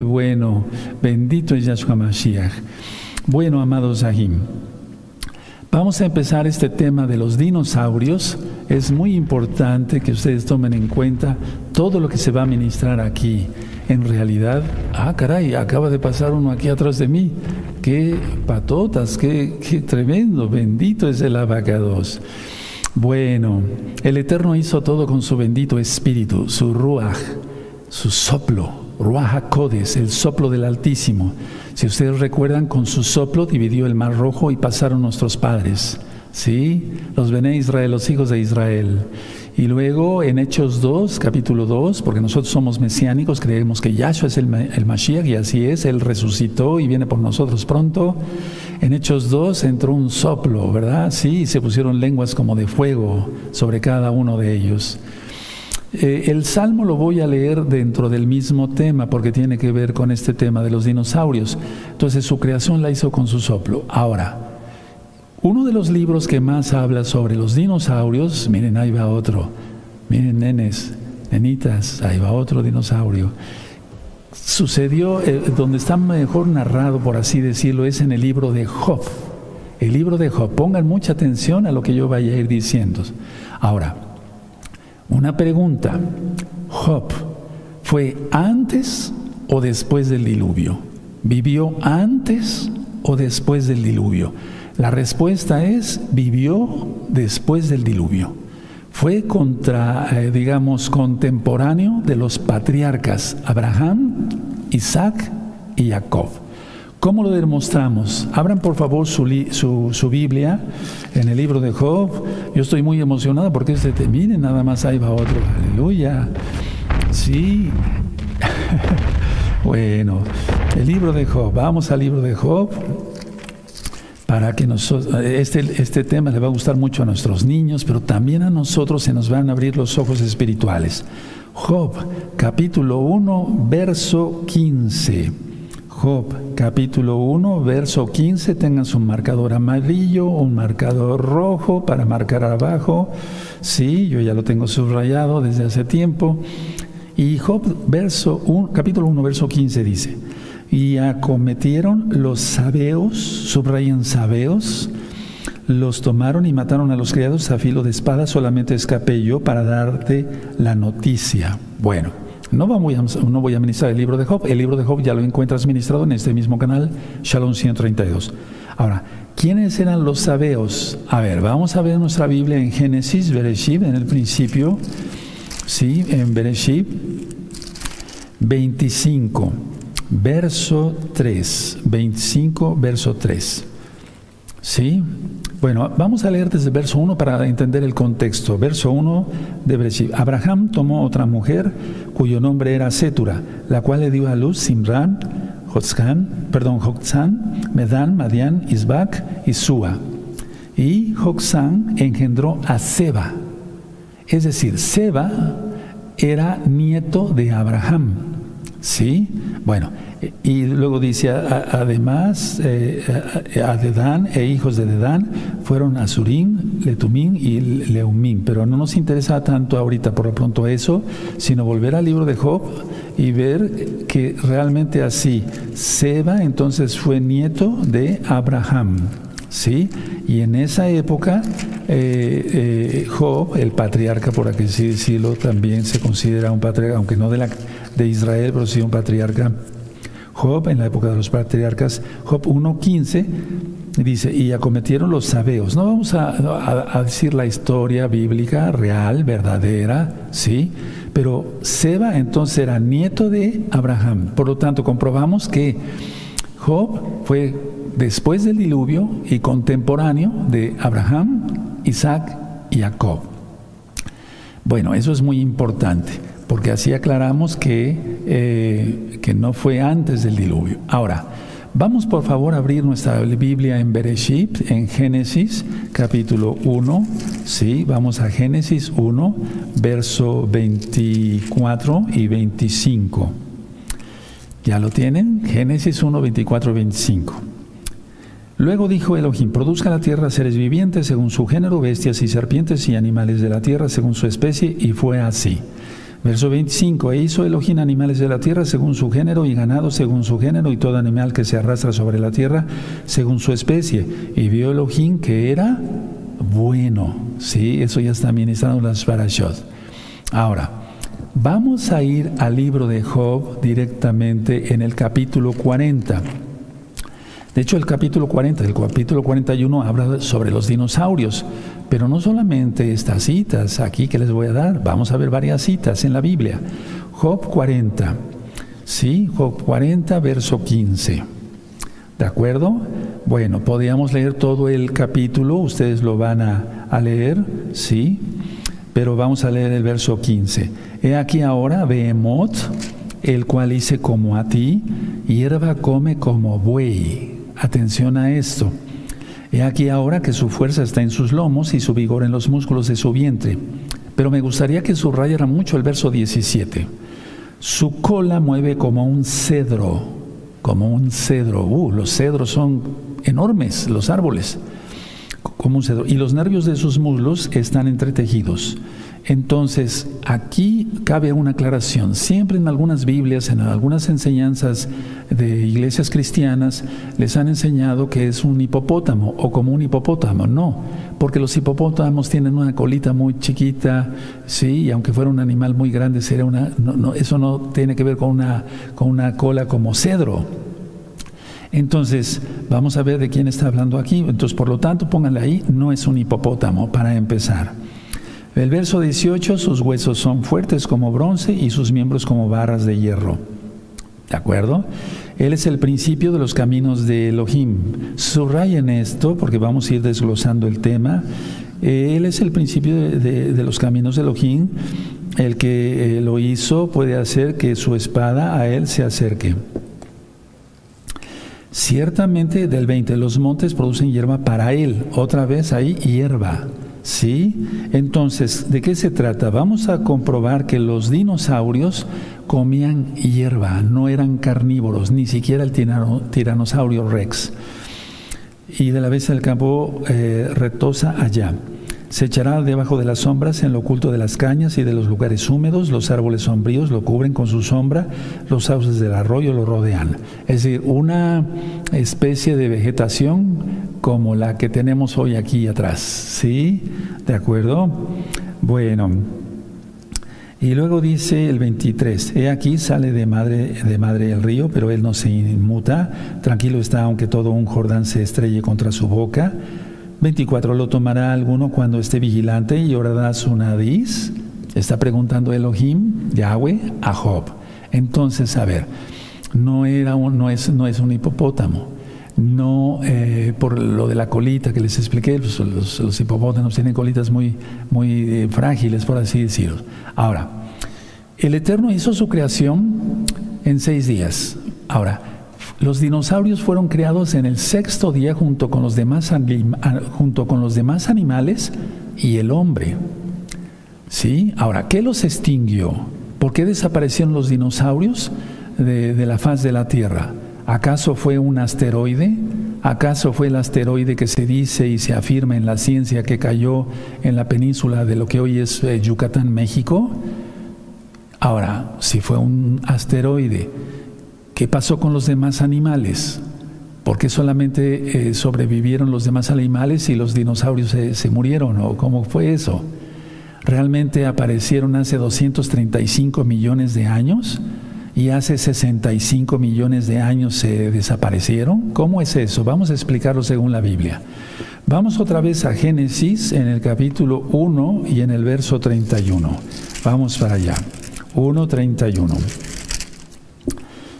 Bueno, bendito es Yahshua Mashiach. Bueno, amados Ahim, vamos a empezar este tema de los dinosaurios. Es muy importante que ustedes tomen en cuenta todo lo que se va a ministrar aquí. En realidad, ah, caray, acaba de pasar uno aquí atrás de mí. Qué patotas, qué, qué tremendo, bendito es el abacados. Bueno, el Eterno hizo todo con su bendito espíritu, su ruach, su soplo Ruach Codes, el soplo del Altísimo. Si ustedes recuerdan, con su soplo dividió el mar rojo y pasaron nuestros padres. ¿Sí? Los Bené Israel, los hijos de Israel. Y luego en Hechos 2, capítulo 2, porque nosotros somos mesiánicos, creemos que Yahshua es el, el Mashiach y así es, Él resucitó y viene por nosotros pronto. En Hechos 2 entró un soplo, ¿verdad? Sí, se pusieron lenguas como de fuego sobre cada uno de ellos. Eh, el salmo lo voy a leer dentro del mismo tema porque tiene que ver con este tema de los dinosaurios. Entonces su creación la hizo con su soplo. Ahora, uno de los libros que más habla sobre los dinosaurios, miren, ahí va otro. Miren, nenes, nenitas, ahí va otro dinosaurio. Sucedió, eh, donde está mejor narrado, por así decirlo, es en el libro de Job. El libro de Job. Pongan mucha atención a lo que yo vaya a ir diciendo. Ahora, una pregunta. Job, ¿fue antes o después del diluvio? ¿Vivió antes o después del diluvio? La respuesta es, vivió después del diluvio. Fue contra, eh, digamos, contemporáneo de los patriarcas Abraham, Isaac y Jacob. ¿Cómo lo demostramos? Abran por favor su, Biblia en el libro de Job. Yo estoy muy emocionado porque este, miren, nada más ahí va otro. Aleluya. Sí. bueno, el libro de Job. Vamos al libro de Job para que nosotros, este, este tema le va a gustar mucho a nuestros niños, pero también a nosotros se nos van a abrir los ojos espirituales. Job, capítulo 1, verso 15. Job capítulo 1, verso 15, tengan su marcador amarillo, un marcador rojo para marcar abajo. Sí, yo ya lo tengo subrayado desde hace tiempo. Y Job, verso capítulo 1, verso 15 dice, y acometieron los sabeos, subrayan sabeos, los tomaron y mataron a los criados a filo de espada, solamente escapé yo para darte la noticia. Bueno. No voy, a, no ministrar el libro de Job. El libro de Job ya lo encuentras ministrado en este mismo canal, Shalom 132. Ahora, ¿quiénes eran los sabeos? A ver, vamos a ver nuestra Biblia en Génesis, Bereshit, en el principio. Sí, en Bereshit 25, verso 3. 25, verso 3. ¿Sí? Bueno, vamos a leer desde el verso 1 para entender el contexto. Verso 1 de Bereshit. Abraham tomó otra mujer cuyo nombre era Setura, la cual le dio a luz Simran, Jotzán, perdón, Jotzán, Medan, Madian, Isbac y Sua. Y Jotzán engendró a Seba. Es decir, Seba era nieto de Abraham. ¿Sí? Bueno, y luego dice, además, eh, a Dedán e hijos de Dedán fueron Azurín, Letumín y Leumín. Pero no nos interesa tanto ahorita por lo pronto eso, sino volver al libro de Job y ver que realmente así, Seba entonces fue nieto de Abraham. ¿Sí? Y en esa época, eh, eh, Job, el patriarca, por aquí decirlo, también se considera un patriarca, aunque no de, la, de Israel, sí un patriarca Job, en la época de los patriarcas, Job 1.15, dice, y acometieron los sabeos. No vamos a, decir la historia bíblica real, verdadera, ¿sí? Pero Seba entonces era nieto de Abraham. Por lo tanto, comprobamos que Job fue después del diluvio y contemporáneo de Abraham, Isaac y Jacob. Bueno, eso es muy importante porque así aclaramos que, eh, que no fue antes del diluvio. Ahora, vamos por favor a abrir nuestra Biblia en Bereshit, en Génesis capítulo 1, sí, vamos a Génesis 1, verso 24 y 25. ¿Ya lo tienen? Génesis 1, 24 y 25. Luego dijo Elohim, produzca la tierra seres vivientes según su género, bestias y serpientes y animales de la tierra según su especie, y fue así. Verso 25, e hizo Elohim animales de la tierra según su género y ganado según su género y todo animal que se arrastra sobre la tierra según su especie. Y vio Elohim que era bueno. Sí, eso ya está ministrando las parashot. Ahora, vamos a ir al libro de Job directamente en el capítulo 40. De hecho, el capítulo 40, el capítulo 41 habla sobre los dinosaurios. Pero no solamente estas citas aquí que les voy a dar, vamos a ver varias citas en la Biblia. Job 40, sí, Job 40, verso 15. ¿De acuerdo? Bueno, podríamos leer todo el capítulo, ustedes lo van a, a leer, sí, pero vamos a leer el verso 15. He aquí ahora, Behemoth, el cual hice como a ti, hierba come como buey. Atención a esto. He aquí ahora que su fuerza está en sus lomos y su vigor en los músculos de su vientre. Pero me gustaría que subrayara mucho el verso 17. Su cola mueve como un cedro, como un cedro. Uh, los cedros son enormes, los árboles, como un cedro. Y los nervios de sus muslos están entretejidos. Entonces, aquí cabe una aclaración. Siempre en algunas Biblias, en algunas enseñanzas de iglesias cristianas, les han enseñado que es un hipopótamo o como un hipopótamo. No, porque los hipopótamos tienen una colita muy chiquita, sí, y aunque fuera un animal muy grande, sería una, no, eso no tiene que ver con una, con una cola como cedro. Entonces, vamos a ver de quién está hablando aquí. Entonces, por lo tanto, pónganle ahí, no es un hipopótamo para empezar. El verso 18, sus huesos son fuertes como bronce y sus miembros como barras de hierro. ¿De acuerdo? Él es el principio de los caminos de Elohim. Subrayen esto porque vamos a ir desglosando el tema. Él es el principio de, los caminos de Elohim. El que eh, lo hizo puede hacer que su espada a él se acerque. Ciertamente del 20, los montes producen hierba para él. Otra vez ahí hierba. ¿Sí? Entonces, ¿de qué se trata? Vamos a comprobar que los dinosaurios comían hierba, no eran carnívoros, ni siquiera el tiranosaurio rex. Y de la vez del campo eh, retosa allá. Se echará debajo de las sombras en lo oculto de las cañas y de los lugares húmedos, los árboles sombríos lo cubren con su sombra, los sauces del arroyo lo rodean. Es decir, una especie de vegetación como la que tenemos hoy aquí atrás. ¿Sí? ¿De acuerdo? Bueno. Y luego dice el 23, he aquí sale de madre, el río, pero él no se inmuta, tranquilo está aunque todo un Jordán se estrelle contra su boca. 24. ¿Lo tomará alguno cuando esté vigilante y orará su nariz? Está preguntando Elohim, Yahweh, a Job. Entonces, a ver, no, era no, es, no es un hipopótamo. No eh, por lo de la colita que les expliqué, pues, los, hipopótamos tienen colitas muy, muy eh, frágiles, por así decirlo. Ahora, el Eterno hizo su creación en seis días. Ahora, los dinosaurios fueron creados en el sexto día junto con los demás, junto con los demás animales y el hombre. ¿Sí? Ahora, ¿qué los extinguió? ¿Por qué desaparecieron los dinosaurios de, la faz de la Tierra? ¿Acaso fue un asteroide? ¿Acaso fue el asteroide que se dice y se afirma en la ciencia que cayó en la península de lo que hoy es eh, Yucatán, México? Ahora, si fue un asteroide, ¿Qué pasó con los demás animales? ¿Por qué solamente eh, sobrevivieron los demás animales y los dinosaurios se, murieron? ¿O cómo fue eso? ¿Realmente aparecieron hace 235 millones de años y hace 65 millones de años se desaparecieron? ¿Cómo es eso? Vamos a explicarlo según la Biblia. Vamos otra vez a Génesis en el capítulo 1 y en el verso 31. Vamos para allá. 1.31.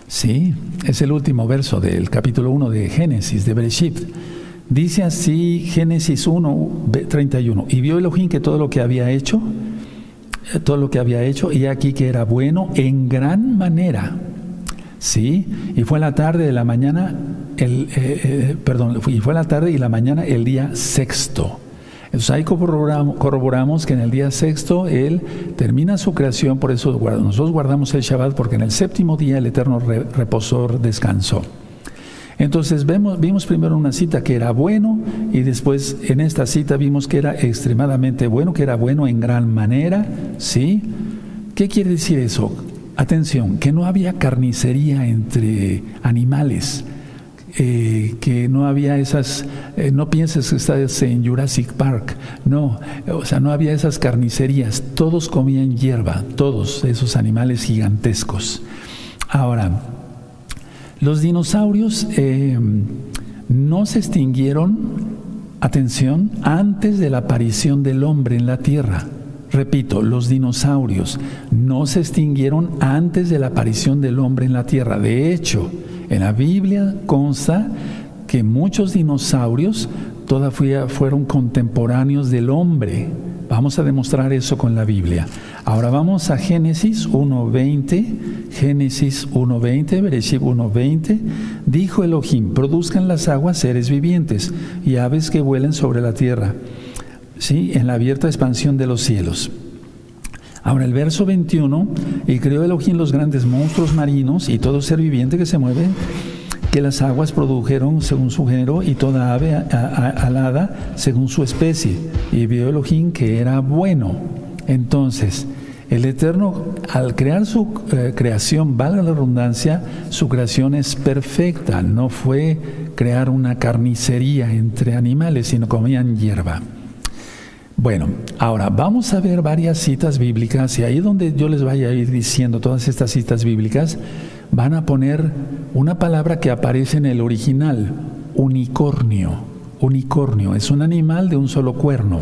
Sí, es el último verso del capítulo 1 de Génesis, de Bereshit. Dice así Génesis 1, 31. Y vio Elohim que todo lo que había hecho, eh, todo lo que había hecho, y aquí que era bueno en gran manera. Sí, y fue la tarde de la mañana, el, eh, eh, perdón, y fue la tarde y la mañana el día sexto. Entonces ahí corroboramos, que en el día sexto Él termina su creación, por eso nosotros guardamos el Shabbat, porque en el séptimo día el Eterno reposor descansó. Entonces vimos primero una cita que era bueno y después en esta cita vimos que era extremadamente bueno, que era bueno en gran manera, ¿sí? ¿Qué quiere decir eso? Atención, que no había carnicería entre animales. Eh, que no había esas, eh, no pienses que estás en Jurassic Park, no, o sea, no había esas carnicerías, todos comían hierba, todos esos animales gigantescos. Ahora, los dinosaurios eh, no se extinguieron, atención, antes de la aparición del hombre en la Tierra. Repito, los dinosaurios no se extinguieron antes de la aparición del hombre en la Tierra. De hecho, en la Biblia consta que muchos dinosaurios todavía fueron contemporáneos del hombre. Vamos a demostrar eso con la Biblia. Ahora vamos a Génesis 1.20. Génesis 1.20, Bereshit 1.20. Dijo Elohim, produzcan las aguas seres vivientes y aves que vuelen sobre la tierra. Sí, en la abierta expansión de los cielos. Ahora el verso 21, y creó Elohim los grandes monstruos marinos y todo ser viviente que se mueve, que las aguas produjeron según su género y toda ave alada según su especie. Y vio Elohim que era bueno. Entonces, el Eterno, al crear su eh, creación, valga la redundancia, su creación es perfecta. No fue crear una carnicería entre animales, sino comían hierba. Bueno, ahora vamos a ver varias citas bíblicas y ahí donde yo les vaya a ir diciendo todas estas citas bíblicas, van a poner una palabra que aparece en el original, unicornio. Unicornio es un animal de un solo cuerno,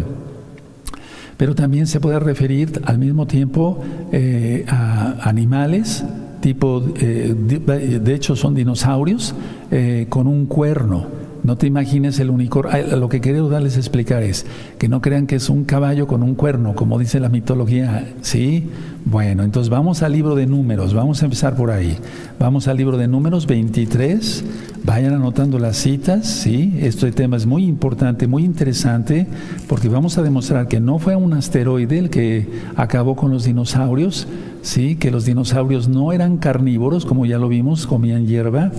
pero también se puede referir al mismo tiempo eh, a animales tipo, eh, de, hecho son dinosaurios eh, con un cuerno. No te imagines el unicornio. Lo que quiero darles a explicar es que no crean que es un caballo con un cuerno, como dice la mitología. ¿Sí? Bueno, entonces vamos al libro de números. Vamos a empezar por ahí. Vamos al libro de números 23. Vayan anotando las citas. ¿Sí? Este tema es muy importante, muy interesante, porque vamos a demostrar que no fue un asteroide el que acabó con los dinosaurios. ¿Sí? Que los dinosaurios no eran carnívoros, como ya lo vimos, comían hierba.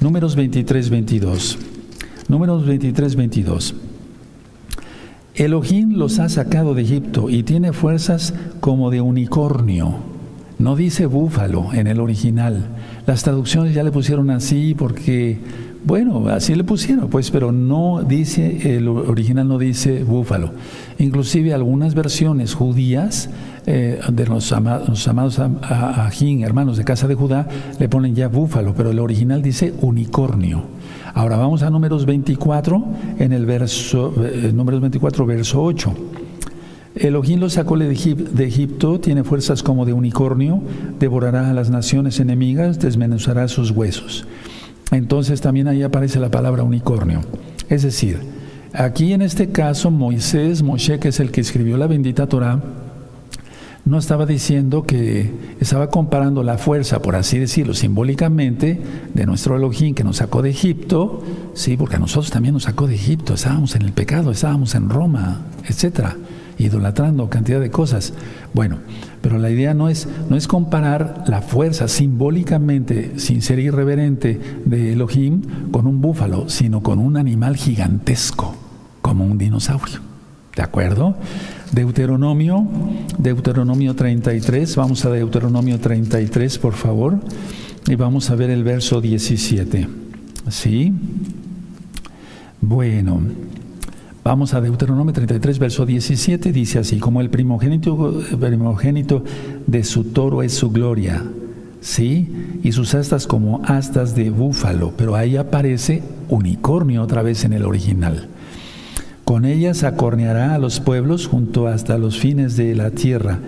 Números 23, 22. Números 23, 22. Elohim los ha sacado de Egipto y tiene fuerzas como de unicornio. No dice búfalo en el original. Las traducciones ya le pusieron así porque, bueno, así le pusieron, pues, pero no dice, el original no dice búfalo. Inclusive algunas versiones judías eh, de los, amados, los amados hermanos de casa de Judá, le ponen ya búfalo, pero el original dice unicornio. Ahora vamos a números 24, en el verso, eh, números 24, verso 8. Elohim lo sacó de Egipto, tiene fuerzas como de unicornio, devorará a las naciones enemigas, desmenuzará sus huesos. Entonces también ahí aparece la palabra unicornio. Es decir, aquí en este caso Moisés, Moshe, que es el que escribió la bendita Torah, no estaba diciendo que estaba comparando la fuerza, por así decirlo, simbólicamente, de nuestro Elohim que nos sacó de Egipto, sí, porque a nosotros también nos sacó de Egipto, estábamos en el pecado, estábamos en Roma, etcétera, idolatrando cantidad de cosas. Bueno, pero la idea no es, no es comparar la fuerza simbólicamente, sin ser irreverente, de Elohim con un búfalo, sino con un animal gigantesco, como un dinosaurio. ¿De acuerdo? Deuteronomio, Deuteronomio 33, vamos a Deuteronomio 33, por favor, y vamos a ver el verso 17. ¿Sí? Bueno, vamos a Deuteronomio 33, verso 17, dice así, como el primogénito, primogénito de su toro es su gloria, ¿sí? Y sus astas como astas de búfalo, pero ahí aparece unicornio otra vez en el original. Con ellas acorneará a los pueblos junto hasta los fines de la tierra.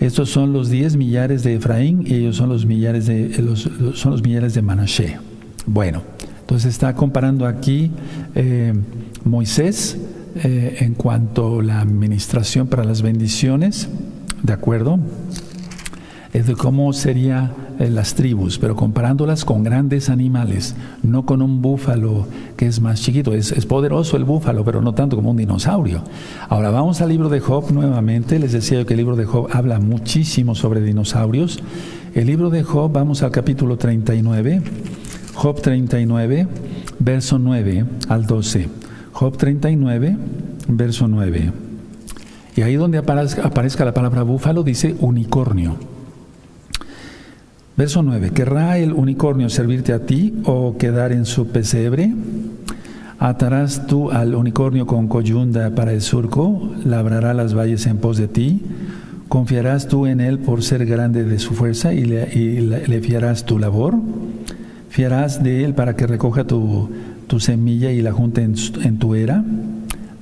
Estos son los diez millares de Efraín y ellos son los millares de, los, son los millares de Manashe. Bueno, entonces está comparando aquí eh, Moisés eh, en cuanto a la administración para las bendiciones, ¿de acuerdo? Es de cómo sería las tribus, pero comparándolas con grandes animales, no con un búfalo que es más chiquito. Es, poderoso el búfalo, pero no tanto como un dinosaurio. Ahora vamos al libro de Job nuevamente. Les decía yo que el libro de Job habla muchísimo sobre dinosaurios. El libro de Job, vamos al capítulo 39. Job 39, verso 9 al 12. Job 39, verso 9. Y ahí donde aparezca, la palabra búfalo dice unicornio. Verso 9. ¿Querrá el unicornio servirte a ti o quedar en su pesebre? Atarás tú al unicornio con coyunda para el surco, labrará las valles en pos de ti. ¿Confiarás tú en él por ser grande de su fuerza y le, fiarás tu labor? ¿Fiarás de él para que recoja tu, semilla y la junte en, en tu era?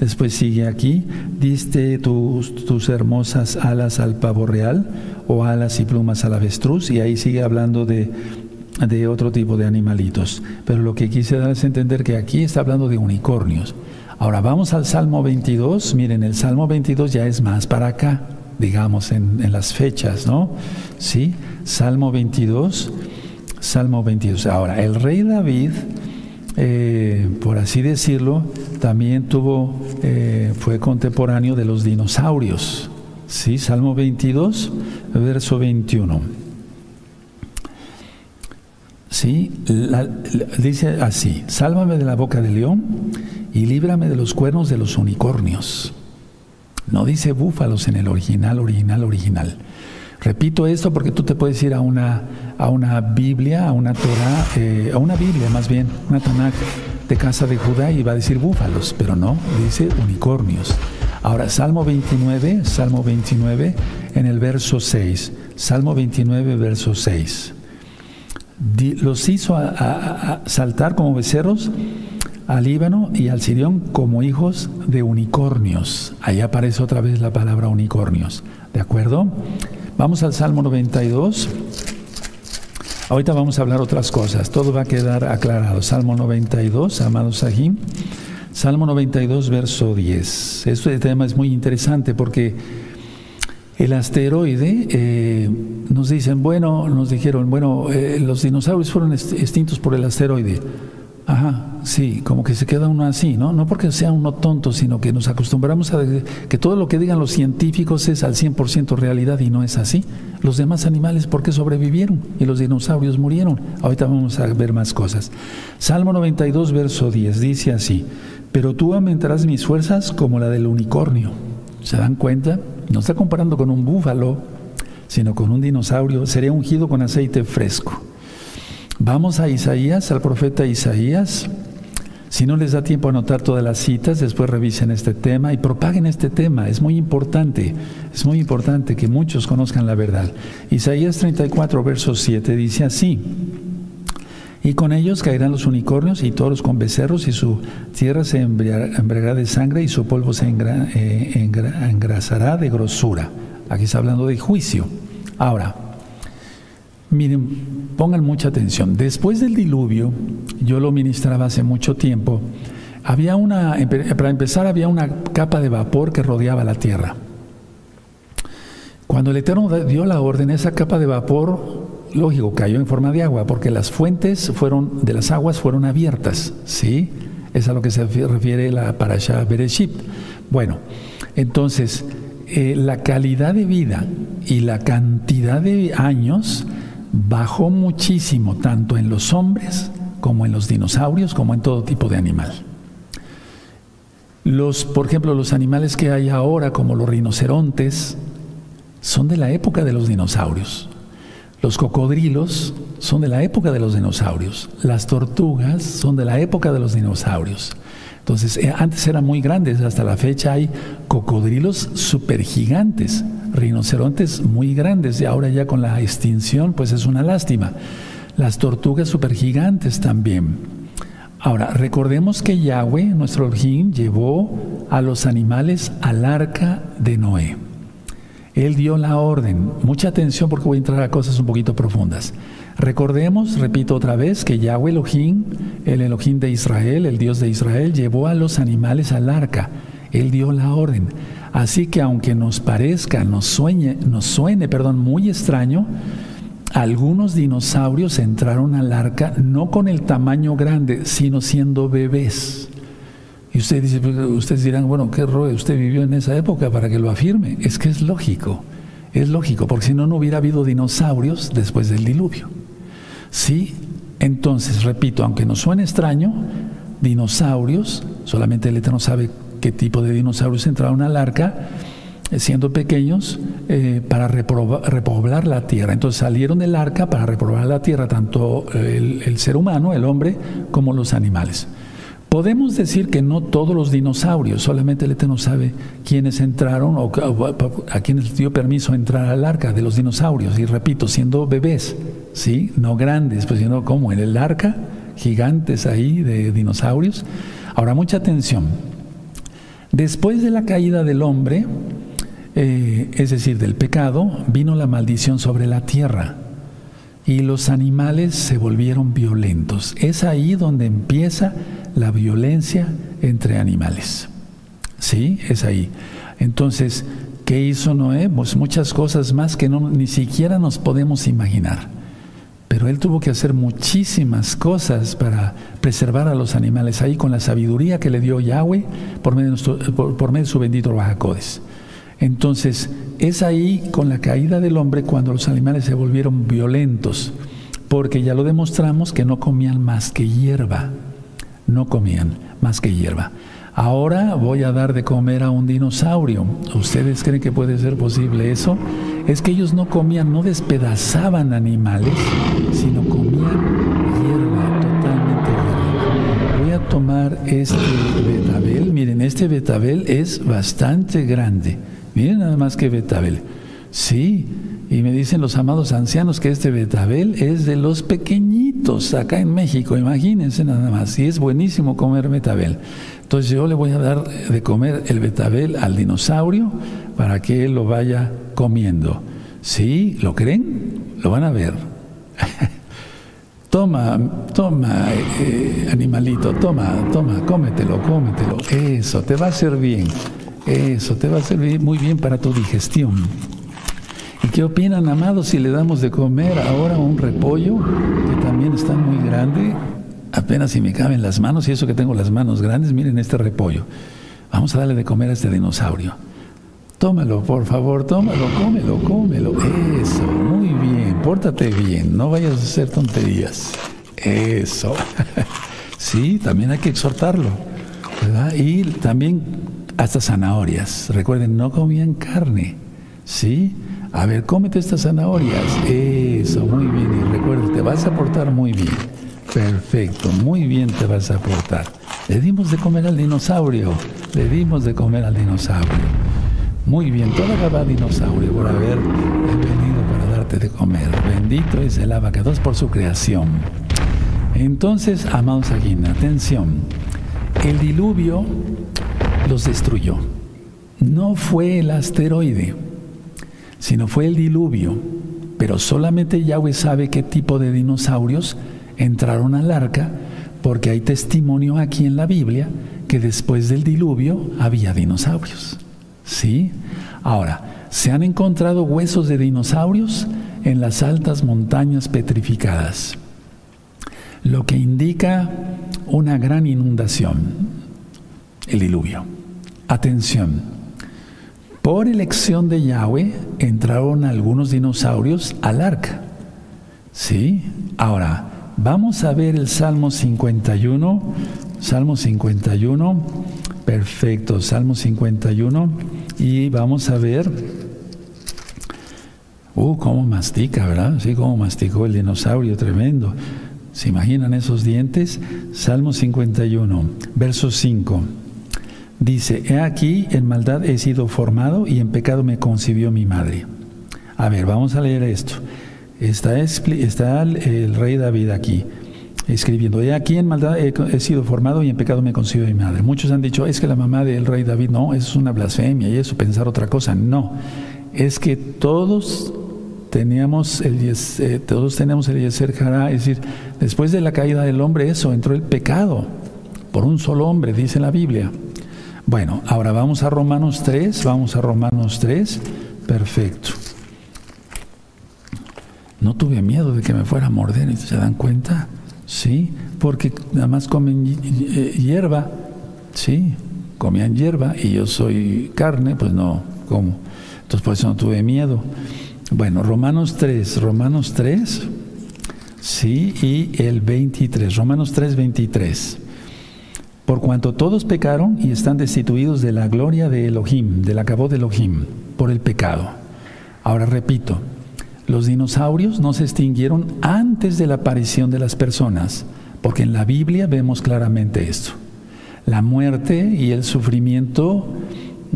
Después sigue aquí, diste tus, tus, hermosas alas al pavo real o alas y plumas al avestruz, y ahí sigue hablando de, de otro tipo de animalitos. Pero lo que quise dar es entender que aquí está hablando de unicornios. Ahora vamos al Salmo 22, miren, el Salmo 22 ya es más para acá, digamos, en, en las fechas, ¿no? Sí, Salmo 22, Salmo 22. Ahora, el rey David eh, por así decirlo, también tuvo, eh, fue contemporáneo de los dinosaurios. ¿Sí? Salmo 22, verso 21. ¿Sí? dice así, sálvame de la boca del león y líbrame de los cuernos de los unicornios. No dice búfalos en el original, original, original. Repito esto porque tú te puedes ir a una, a una Biblia, a una Torah, eh, a una Biblia más bien, una Tanakh de casa de Judá y va a decir búfalos, pero no, dice unicornios. Ahora, Salmo 29, Salmo 29 en el verso 6, Salmo 29, verso 6. los hizo saltar como becerros al Líbano y al Sirión como hijos de unicornios. Ahí aparece otra vez la palabra unicornios. ¿De acuerdo? Vamos al Salmo 92. Ahorita vamos a hablar otras cosas, todo va a quedar aclarado. Salmo 92, amados Sahim. Salmo 92, verso 10. Este tema es muy interesante porque el asteroide, eh, nos dicen, bueno, nos dijeron, bueno, eh, los dinosaurios fueron extintos por el asteroide. Ajá, sí, como que se queda uno así, ¿no? No porque sea uno tonto, sino que nos acostumbramos a que todo lo que digan los científicos es al 100% realidad y no es así. Los demás animales, ¿por qué sobrevivieron? Y los dinosaurios murieron. Ahorita vamos a ver más cosas. Salmo 92, verso 10, dice así, pero tú aumentarás mis fuerzas como la del unicornio. ¿Se dan cuenta? No está comparando con un búfalo, sino con un dinosaurio. Sería ungido con aceite fresco. Vamos a Isaías, al profeta Isaías. Si no les da tiempo a anotar todas las citas, después revisen este tema y propaguen este tema. Es muy importante, es muy importante que muchos conozcan la verdad. Isaías 34, verso 7 dice así. Y con ellos caerán los unicornios y toros con becerros, y su tierra se embriagará de sangre, y su polvo se eh, engrasará de grosura. Aquí está hablando de juicio. Ahora, Miren, pongan mucha atención. Después del diluvio, yo lo ministraba hace mucho tiempo, había una, para empezar, había una capa de vapor que rodeaba la tierra. Cuando el Eterno dio la orden, esa capa de vapor, lógico, cayó en forma de agua, porque las fuentes fueron, de las aguas fueron abiertas, ¿sí? Es a lo que se refiere la parasha Bereshit. Bueno, entonces, eh, la calidad de vida y la cantidad de años bajó muchísimo tanto en los hombres como en los dinosaurios, como en todo tipo de animal. Los, por ejemplo, los animales que hay ahora, como los rinocerontes, son de la época de los dinosaurios. Los cocodrilos son de la época de los dinosaurios. Las tortugas son de la época de los dinosaurios. Entonces, eh, antes eran muy grandes, hasta la fecha hay cocodrilos supergigantes, rinocerontes muy grandes, y ahora ya con la extinción, pues es una lástima. Las tortugas supergigantes también. Ahora, recordemos que Yahweh, nuestro Elohim, llevó a los animales al arca de Noé. Él dio la orden. Mucha atención porque voy a entrar a cosas un poquito profundas. Recordemos, repito otra vez, que Yahweh Elohim, el Elohim de Israel, el Dios de Israel, llevó a los animales al arca. Él dio la orden. Así que aunque nos parezca, nos, sueñe, nos suene perdón, muy extraño, algunos dinosaurios entraron al arca no con el tamaño grande, sino siendo bebés. Y usted dice, pues, ustedes dirán, bueno, ¿qué rollo? Usted vivió en esa época para que lo afirme. Es que es lógico, es lógico, porque si no, no hubiera habido dinosaurios después del diluvio. Sí, entonces, repito, aunque nos suene extraño, dinosaurios, solamente el Eterno sabe qué tipo de dinosaurios entraron al arca, siendo pequeños, eh, para repoblar la tierra. Entonces salieron del arca para repoblar la tierra, tanto el, ser humano, el hombre, como los animales. Podemos decir que no todos los dinosaurios, solamente el Eterno sabe quiénes entraron o a quienes dio permiso entrar al arca de los dinosaurios. Y repito, siendo bebés, ¿sí? No grandes, pues siendo como en el arca, gigantes ahí de dinosaurios. Ahora, mucha atención. Después de la caída del hombre, eh, es decir, del pecado, vino la maldición sobre la tierra y los animales se volvieron violentos. Es ahí donde empieza la violencia entre animales. ¿Sí? Es ahí. Entonces, ¿qué hizo Noé? Pues muchas cosas más que no, ni siquiera nos podemos imaginar. Pero él tuvo que hacer muchísimas cosas para preservar a los animales ahí con la sabiduría que le dio Yahweh por medio de, por, medio de su bendito Bajacodes. Entonces, es ahí con la caída del hombre cuando los animales se volvieron violentos, porque ya lo demostramos que no comían más que hierba no comían más que hierba. Ahora voy a dar de comer a un dinosaurio. ¿Ustedes creen que puede ser posible eso? Es que ellos no comían, no despedazaban animales, sino comían hierba, totalmente hierba. Voy a tomar este betabel. Miren, este betabel es bastante grande. Miren nada más que betabel. Sí, y me dicen los amados ancianos que este betabel es de los pequeñitos acá en México, imagínense nada más. Y es buenísimo comer betabel. Entonces yo le voy a dar de comer el betabel al dinosaurio para que él lo vaya comiendo. ¿Sí? ¿Lo creen? Lo van a ver. toma, toma, eh, animalito, toma, toma, cómetelo, cómetelo. Eso, te va a hacer bien. Eso, te va a servir muy bien para tu digestión. ¿Y qué opinan, amados, si le damos de comer ahora un repollo que también está muy grande? Apenas si me caben las manos, y eso que tengo las manos grandes, miren este repollo. Vamos a darle de comer a este dinosaurio. Tómalo, por favor, tómalo, cómelo, cómelo. Eso, muy bien, pórtate bien, no vayas a hacer tonterías. Eso. sí, también hay que exhortarlo. Y también hasta zanahorias. Recuerden, no comían carne. ¿Sí? A ver, cómete estas zanahorias. Eso, muy bien. Y recuerda, te vas a portar muy bien. Perfecto, muy bien te vas a portar. Le dimos de comer al dinosaurio. Le dimos de comer al dinosaurio. Muy bien, toda va dinosaurio por haber venido para darte de comer. Bendito es el abacados por su creación. Entonces, amados aquí, atención. El diluvio los destruyó. No fue el asteroide sino fue el diluvio. Pero solamente Yahweh sabe qué tipo de dinosaurios entraron al arca, porque hay testimonio aquí en la Biblia que después del diluvio había dinosaurios. ¿Sí? Ahora, se han encontrado huesos de dinosaurios en las altas montañas petrificadas, lo que indica una gran inundación, el diluvio. Atención, por elección de Yahweh entraron algunos dinosaurios al arca. ¿Sí? Ahora, vamos a ver el Salmo 51. Salmo 51. Perfecto, Salmo 51. Y vamos a ver. Uh, cómo mastica, ¿verdad? Sí, cómo masticó el dinosaurio, tremendo. ¿Se imaginan esos dientes? Salmo 51, verso 5. Dice, he aquí, en maldad he sido formado y en pecado me concibió mi madre. A ver, vamos a leer esto. Está, está el, rey David aquí escribiendo, he aquí en maldad he, sido formado y en pecado me concibió mi madre. Muchos han dicho, es que la mamá del rey David, no, eso es una blasfemia y eso, pensar otra cosa. No, es que todos teníamos el, eh, todos tenemos el Yeser Jara, es decir, después de la caída del hombre, eso, entró el pecado por un solo hombre, dice la Biblia. Bueno, ahora vamos a Romanos 3, vamos a Romanos 3, perfecto. No tuve miedo de que me fuera a morder, ¿se dan cuenta? Sí, porque nada más comen hierba, sí, comían hierba y yo soy carne, pues no como. Entonces por eso no tuve miedo. Bueno, Romanos 3, Romanos 3, sí, y el 23, Romanos 3, 23 por cuanto todos pecaron y están destituidos de la gloria de Elohim, del acabó de Elohim. Por el pecado. Ahora repito, los dinosaurios no se extinguieron antes de la aparición de las personas, porque en la Biblia vemos claramente esto. La muerte y el sufrimiento,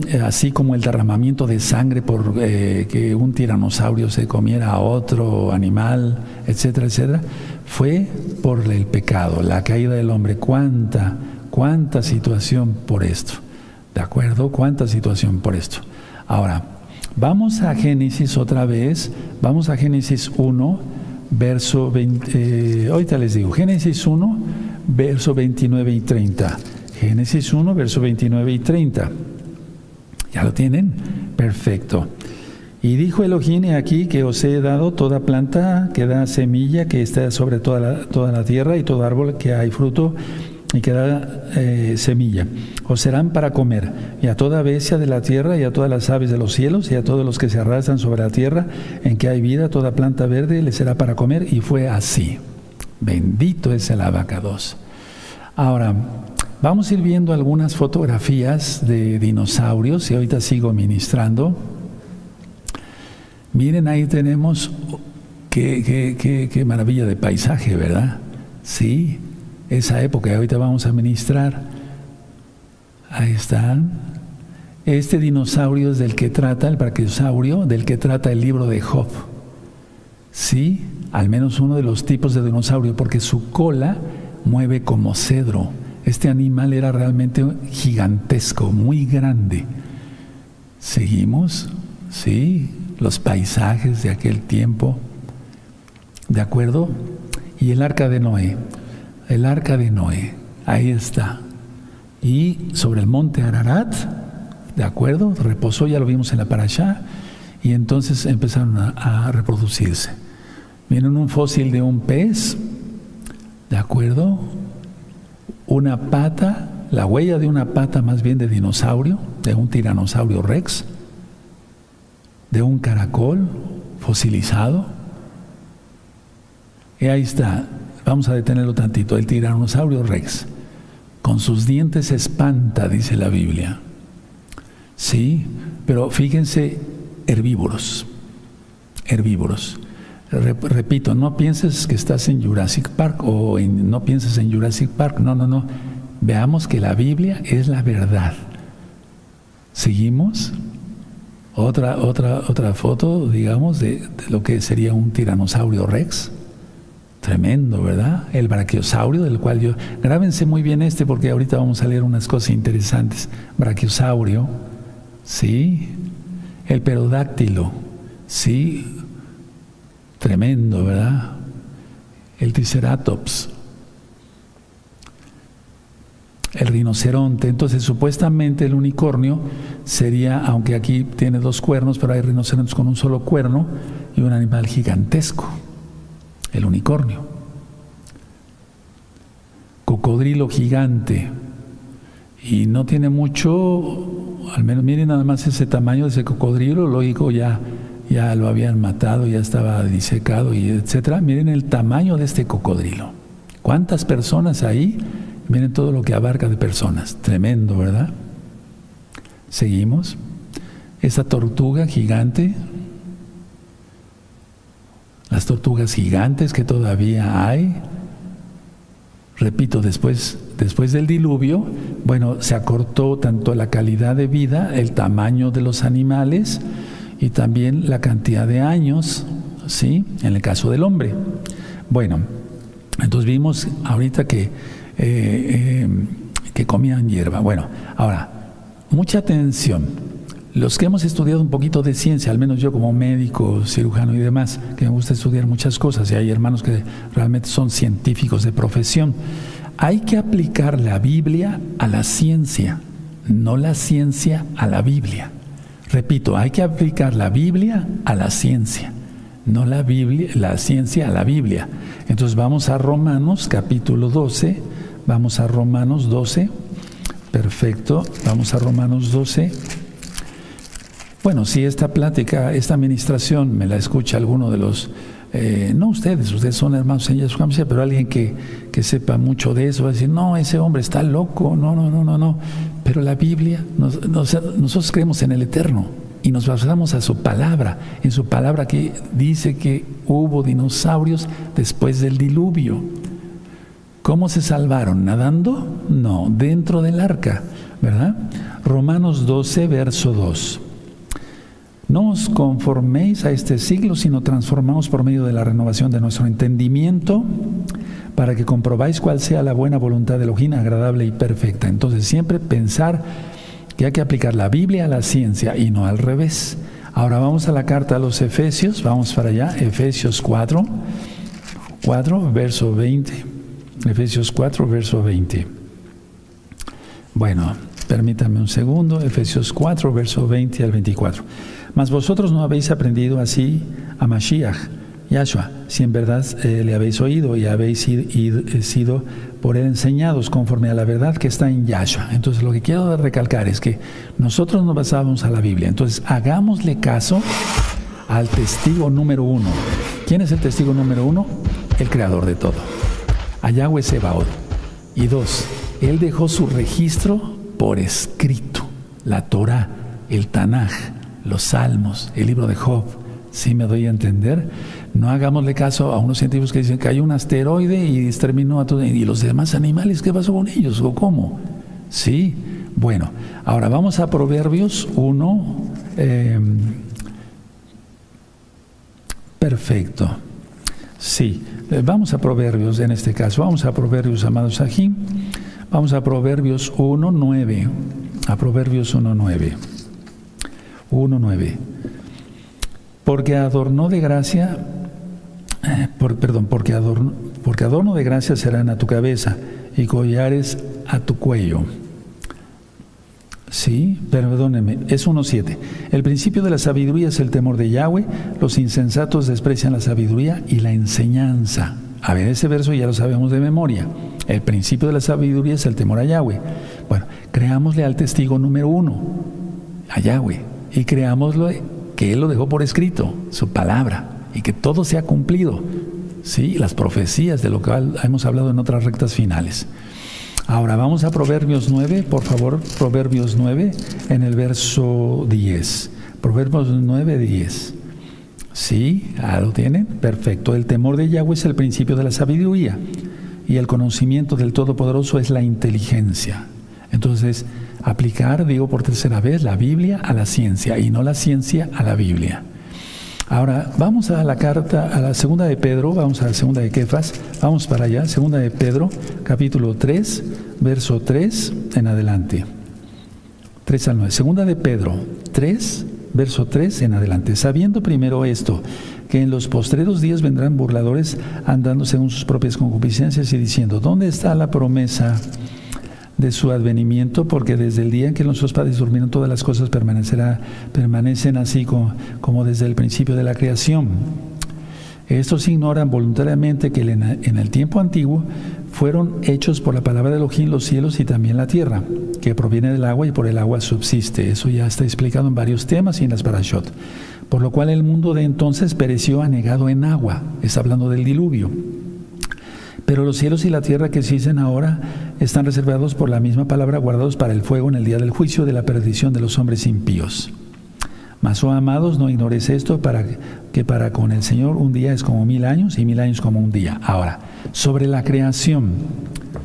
eh, así como el derramamiento de sangre por eh, que un tiranosaurio se comiera a otro animal, etcétera, etcétera, fue por el pecado, la caída del hombre. ¿Cuánta, cuánta situación por esto? ¿De acuerdo? ¿Cuánta situación por esto? Ahora, vamos a Génesis otra vez, vamos a Génesis 1, verso 20, eh, ahorita les digo, Génesis 1, verso 29 y 30. Génesis 1, verso 29 y 30. ¿Ya lo tienen? Perfecto. Y dijo Elohim, aquí que os he dado toda planta que da semilla, que está sobre toda la, toda la tierra, y todo árbol que hay fruto y que da eh, semilla. Os serán para comer, y a toda bestia de la tierra, y a todas las aves de los cielos, y a todos los que se arrastran sobre la tierra, en que hay vida, toda planta verde le será para comer, y fue así. Bendito es el abacados. Ahora, vamos a ir viendo algunas fotografías de dinosaurios, y ahorita sigo ministrando. Miren, ahí tenemos qué, qué, maravilla de paisaje, ¿verdad? Sí, esa época, ahorita vamos a ministrar. Ahí están. Este dinosaurio es del que trata, el brachiosaurio, del que trata el libro de Job. Sí, al menos uno de los tipos de dinosaurio, porque su cola mueve como cedro. Este animal era realmente gigantesco, muy grande. Seguimos, sí, los paisajes de aquel tiempo, ¿de acuerdo? Y el arca de Noé, el arca de Noé, ahí está. Y sobre el monte Ararat, ¿de acuerdo? Reposó, ya lo vimos en la parasha, y entonces empezaron a, reproducirse. Miren un fósil de un pez, ¿de acuerdo? Una pata, la huella de una pata más bien de dinosaurio, de un tiranosaurio rex, de un caracol fosilizado. Y ahí está, vamos a detenerlo tantito, el tiranosaurio rex. Con sus dientes espanta, dice la Biblia. Sí, pero fíjense, herbívoros, herbívoros. repito, no pienses que estás en Jurassic Park o no pienses en Jurassic Park, no, no, no. Veamos que la Biblia es la verdad. ¿Seguimos? Otra, otra, otra foto, digamos, de, lo que sería un tiranosaurio rex. Tremendo, ¿verdad? El brachiosaurio, del cual yo... Grábense muy bien este porque ahorita vamos a leer unas cosas interesantes. Brachiosaurio, ¿sí? El perodáctilo, ¿sí? Tremendo, ¿verdad? El triceratops, el rinoceronte. Entonces, supuestamente el unicornio sería, aunque aquí tiene dos cuernos, pero hay rinocerontes con un solo cuerno y un animal gigantesco, el unicornio. Cocodrilo gigante. Y no tiene mucho, al menos miren nada más ese tamaño de ese cocodrilo, lógico ya ya lo habían matado, ya estaba disecado y etcétera. Miren el tamaño de este cocodrilo. ¿Cuántas personas ahí Miren todo lo que abarca de personas. Tremendo, ¿verdad? Seguimos. Esa tortuga gigante, las tortugas gigantes que todavía hay, repito, después, después del diluvio, bueno, se acortó tanto la calidad de vida, el tamaño de los animales y también la cantidad de años, ¿sí? En el caso del hombre. Bueno, entonces vimos ahorita que eh, eh, que comían hierba. Bueno, ahora, mucha atención. Los que hemos estudiado un poquito de ciencia, al menos yo como médico, cirujano y demás, que me gusta estudiar muchas cosas, y hay hermanos que realmente son científicos de profesión, hay que aplicar la Biblia a la ciencia, no la ciencia a la Biblia. Repito, hay que aplicar la Biblia a la ciencia, no la Biblia, la ciencia a la Biblia. Entonces vamos a Romanos capítulo 12, Vamos a Romanos 12. Perfecto. Vamos a Romanos 12. Bueno, si esta plática, esta administración me la escucha alguno de los, eh, no ustedes, ustedes son hermanos en Yeshua pero alguien que, que, sepa mucho de eso va a decir, no, ese hombre está loco, no, no, no, no, no. Pero la Biblia, nosotros creemos en el eterno y nos basamos a su palabra, en su palabra que dice que hubo dinosaurios después del diluvio. ¿Cómo se salvaron? ¿Nadando? No, dentro del arca, ¿verdad? Romanos 12, verso 2. No os conforméis a este siglo, sino transformaos por medio de la renovación de nuestro entendimiento para que comprobáis cuál sea la buena voluntad de Elohim, agradable y perfecta. Entonces siempre pensar que hay que aplicar la Biblia a la ciencia y no al revés. Ahora vamos a la carta a los Efesios, vamos para allá, Efesios 4, 4, verso 20. Efesios 4, verso 20. Bueno, permítame un segundo. Efesios 4, verso 20 al 24. Mas vosotros no habéis aprendido así a Mashiach, Yahshua, si en verdad eh, le habéis oído y habéis eh, sido por él enseñados conforme a la verdad que está en Yahshua. Entonces lo que quiero recalcar es que nosotros nos basamos a la Biblia. Entonces hagámosle caso al testigo número uno. ¿Quién es el testigo número uno? El creador de todo Yahweh Sebaot. Y dos, él dejó su registro por escrito, la Torah, el Tanaj, los Salmos, el libro de Job. Si me doy a entender? No hagámosle caso a unos científicos que dicen que hay un asteroide y exterminó a todos. ¿Y los demás animales qué pasó con ellos? ¿O cómo? Sí. Bueno, ahora vamos a Proverbios 1. Em, perfecto. Sí. Eh, vamos a Proverbios en este caso, vamos a Proverbios, amados aquí, vamos a Proverbios 1.9, a Proverbios 1.9, 1.9, porque adornó de gracia, eh, perdón, porque adorno, porque adorno de gracia serán a tu cabeza y collares a tu cuello. Sí, perdóneme, es 1.7. El principio de la sabiduría es el temor de Yahweh, los insensatos desprecian la sabiduría y la enseñanza. A ver, ese verso ya lo sabemos de memoria. El principio de la sabiduría es el temor a Yahweh. Bueno, creámosle al testigo número uno, a Yahweh, y creámosle que Él lo dejó por escrito, su palabra, y que todo se ha cumplido. Sí, las profecías de lo que hemos hablado en otras rectas finales. Ahora vamos a Proverbios 9, por favor, Proverbios 9 en el verso 10. Proverbios 9, 10. ¿Sí? ¿Ah, ¿Lo tienen? Perfecto. El temor de Yahweh es el principio de la sabiduría y el conocimiento del Todopoderoso es la inteligencia. Entonces, aplicar, digo por tercera vez, la Biblia a la ciencia y no la ciencia a la Biblia. Ahora, vamos a la carta, a la segunda de Pedro, vamos a la segunda de Kefas, vamos para allá, segunda de Pedro, capítulo 3, verso 3 en adelante. 3 al 9. Segunda de Pedro, 3, verso 3 en adelante. Sabiendo primero esto, que en los postreros días vendrán burladores andando según sus propias concupiscencias y diciendo, ¿dónde está la promesa? De su advenimiento, porque desde el día en que nuestros padres durmieron todas las cosas permanecerá, permanecen así como, desde el principio de la creación. Estos ignoran voluntariamente que en el tiempo antiguo fueron hechos por la palabra de Elohim los cielos y también la tierra, que proviene del agua y por el agua subsiste. Eso ya está explicado en varios temas y en las parashot. Por lo cual el mundo de entonces pereció anegado en agua. Está hablando del diluvio. Pero los cielos y la tierra que existen ahora están reservados por la misma palabra, guardados para el fuego en el día del juicio de la perdición de los hombres impíos. Mas, oh amados, no ignores esto, para que para con el Señor un día es como mil años y mil años como un día. Ahora, sobre la creación,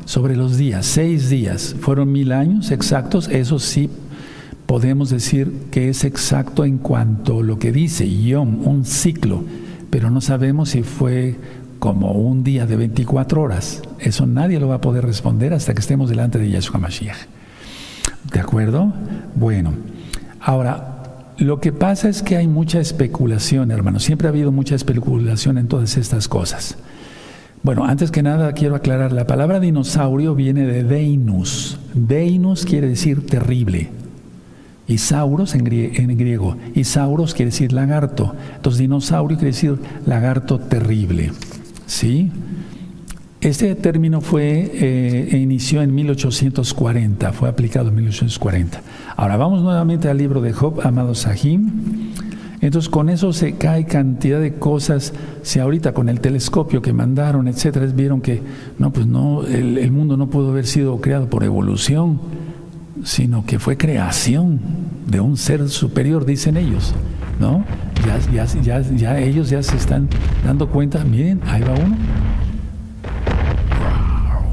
sobre los días, seis días, fueron mil años exactos, eso sí podemos decir que es exacto en cuanto a lo que dice Yom, un ciclo, pero no sabemos si fue como un día de 24 horas. Eso nadie lo va a poder responder hasta que estemos delante de Yeshua Mashiach. ¿De acuerdo? Bueno, ahora, lo que pasa es que hay mucha especulación, hermano. Siempre ha habido mucha especulación en todas estas cosas. Bueno, antes que nada quiero aclarar, la palabra dinosaurio viene de Deinus. Deinus quiere decir terrible. Y sauros en, griego. Y sauros quiere decir lagarto. Entonces dinosaurio quiere decir lagarto terrible. ¿Sí? Este término fue, eh, inició en 1840, fue aplicado en 1840. Ahora vamos nuevamente al libro de Job, amado Sahim. Entonces con eso se cae cantidad de cosas. Si ahorita con el telescopio que mandaron, etcétera, vieron que no, pues no, el, el mundo no pudo haber sido creado por evolución. Sino que fue creación de un ser superior, dicen ellos, ¿no? Ya, ya, ya, ellos ya se están dando cuenta, miren, ahí va uno.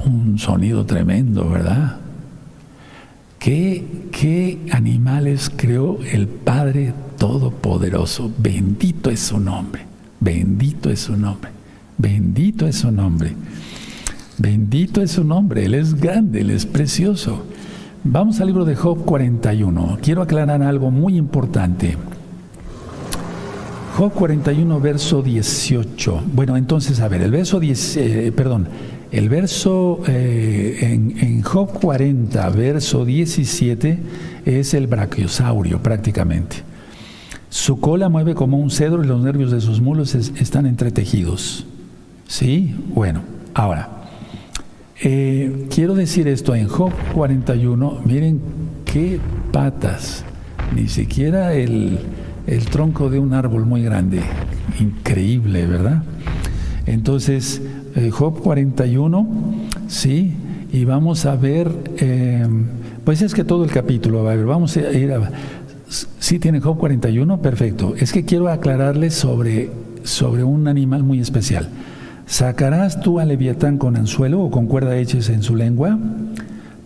un sonido tremendo, ¿verdad? ¿Qué, ¿Qué animales creó el Padre Todopoderoso? Bendito es su nombre, bendito es su nombre, bendito es su nombre. Bendito es su nombre, Él es grande, Él es precioso. Vamos al libro de Job 41. Quiero aclarar algo muy importante. Job 41, verso 18. Bueno, entonces, a ver, el verso 10, eh, perdón, el verso eh, en, Job 40, verso 17, es el brachiosaurio prácticamente. Su cola mueve como un cedro y los nervios de sus mulos están entretejidos. ¿Sí? Bueno, ahora. Eh, quiero decir esto en Job 41, miren qué patas, ni siquiera el, tronco de un árbol muy grande, increíble, ¿verdad? Entonces, eh, Job 41, sí, y vamos a ver, eh, pues es que todo el capítulo, a ver, vamos a ir a... ¿Sí tiene Job 41? Perfecto. Es que quiero aclararles sobre, sobre un animal muy especial. ¿Sacarás tú a Leviatán con anzuelo o con cuerda hechas en su lengua?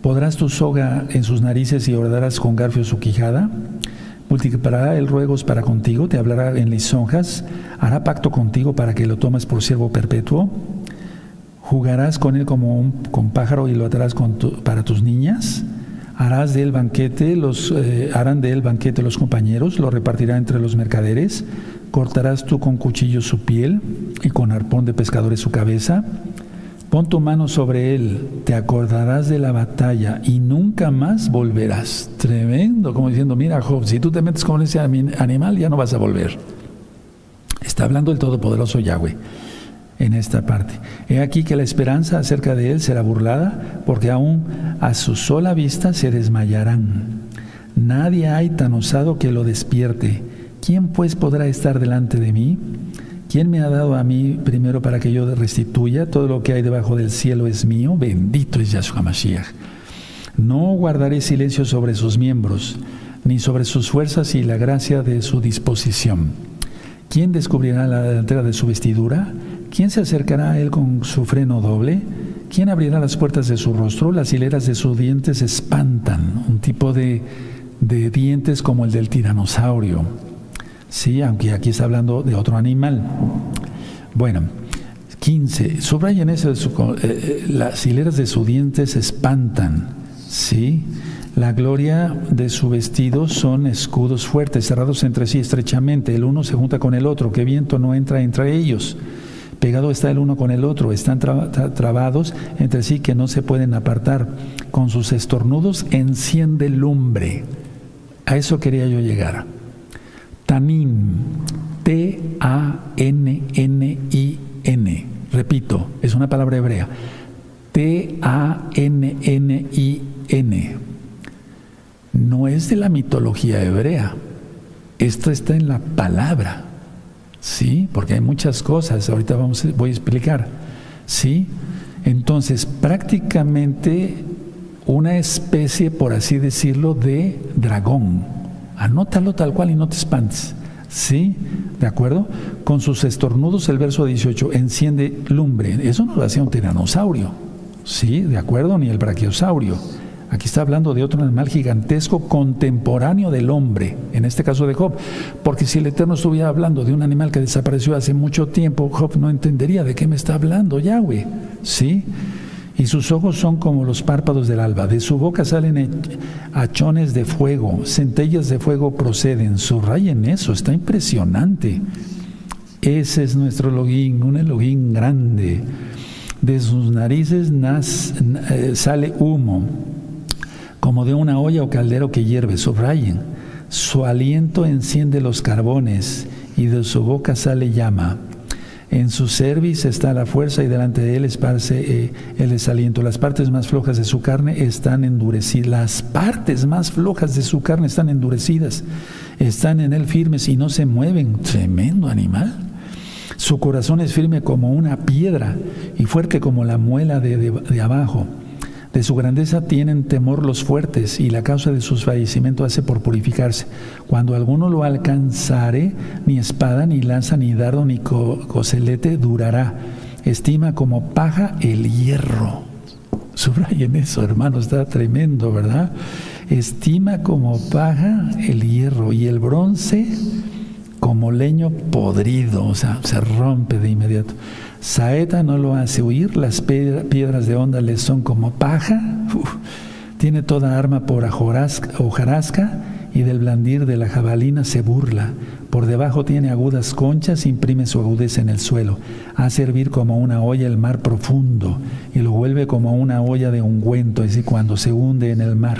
¿Podrás tu soga en sus narices y ordarás con garfio su quijada? Multiplicará el ruegos para contigo, te hablará en lisonjas, hará pacto contigo para que lo tomes por siervo perpetuo. Jugarás con él como un con pájaro y lo atarás para tus niñas. Harás de él banquete, los, eh, harán de él banquete los compañeros, lo repartirá entre los mercaderes. Cortarás tú con cuchillo su piel y con arpón de pescadores su cabeza. Pon tu mano sobre él, te acordarás de la batalla y nunca más volverás. Tremendo, como diciendo, mira Job, si tú te metes con ese animal ya no vas a volver. Está hablando el Todopoderoso Yahweh en esta parte. He aquí que la esperanza acerca de él será burlada, porque aún a su sola vista se desmayarán. Nadie hay tan osado que lo despierte ¿Quién pues podrá estar delante de mí? ¿Quién me ha dado a mí primero para que yo restituya? Todo lo que hay debajo del cielo es mío. Bendito es Yahshua Mashiach. No guardaré silencio sobre sus miembros, ni sobre sus fuerzas y la gracia de su disposición. ¿Quién descubrirá la delantera de su vestidura? ¿Quién se acercará a él con su freno doble? ¿Quién abrirá las puertas de su rostro? Las hileras de sus dientes espantan, un tipo de, de dientes como el del tiranosaurio. Sí, aunque aquí está hablando de otro animal. Bueno, 15. Subrayen eso, su, eh, eh, las hileras de sus dientes espantan. Sí, la gloria de su vestido son escudos fuertes, cerrados entre sí estrechamente. El uno se junta con el otro, que viento no entra entre ellos. Pegado está el uno con el otro, están trabados entre sí que no se pueden apartar. Con sus estornudos enciende lumbre. A eso quería yo llegar. Tanin, T-A-N-N-I-N. Repito, es una palabra hebrea. T-A-N-N-I-N. No es de la mitología hebrea. Esto está en la palabra. ¿Sí? Porque hay muchas cosas. Ahorita vamos, voy a explicar. ¿Sí? Entonces, prácticamente una especie, por así decirlo, de dragón Anótalo tal cual y no te espantes. ¿Sí? ¿De acuerdo? Con sus estornudos, el verso 18, enciende lumbre. Eso no lo hacía un tiranosaurio. ¿Sí? ¿De acuerdo? Ni el brachiosaurio. Aquí está hablando de otro animal gigantesco contemporáneo del hombre, en este caso de Job. Porque si el Eterno estuviera hablando de un animal que desapareció hace mucho tiempo, Job no entendería de qué me está hablando Yahweh. ¿Sí? Y sus ojos son como los párpados del alba. De su boca salen hachones de fuego, centellas de fuego proceden. Subrayen eso, está impresionante. Ese es nuestro logín, un Elohim grande. De sus narices eh, sale humo, como de una olla o caldero que hierve. Subrayen. Su aliento enciende los carbones y de su boca sale llama. En su cerviz está la fuerza y delante de él esparce eh, el desaliento. Las partes más flojas de su carne están endurecidas. Las partes más flojas de su carne están endurecidas. Están en él firmes y no se mueven. Tremendo animal. Su corazón es firme como una piedra y fuerte como la muela de, de abajo. De su grandeza tienen temor los fuertes y la causa de su fallecimiento hace por purificarse. Cuando alguno lo alcanzare, ni espada, ni lanza, ni dardo, ni coselete durará. Estima como paja el hierro. Subrayen eso, hermano, está tremendo, ¿verdad? Estima como paja el hierro y el bronce como leño podrido, o sea, se rompe de inmediato. Saeta no lo hace huir, las piedras de onda le son como paja, tiene toda arma por hojarasca y del blandir de la jabalina se burla. Por debajo tiene agudas conchas, imprime su agudeza en el suelo. Hace servir como una olla el mar profundo y lo vuelve como una olla de ungüento, es decir, cuando se hunde en el mar.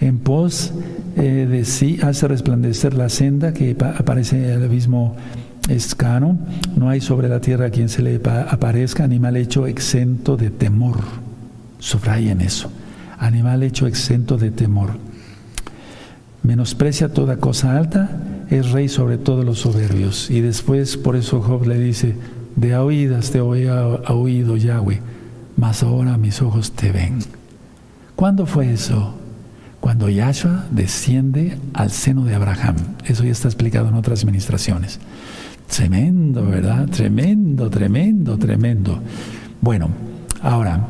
En pos eh, de sí hace resplandecer la senda que aparece el abismo escano, no hay sobre la tierra quien se le aparezca animal hecho exento de temor. Subrayen eso. Animal hecho exento de temor. Menosprecia toda cosa alta, es rey sobre todos los soberbios. Y después, por eso Job le dice, de oídas te había oído Yahweh, mas ahora mis ojos te ven. ¿Cuándo fue eso? Cuando Yahshua desciende al seno de Abraham. Eso ya está explicado en otras administraciones. Tremendo, ¿verdad? Tremendo, tremendo, tremendo. Bueno, ahora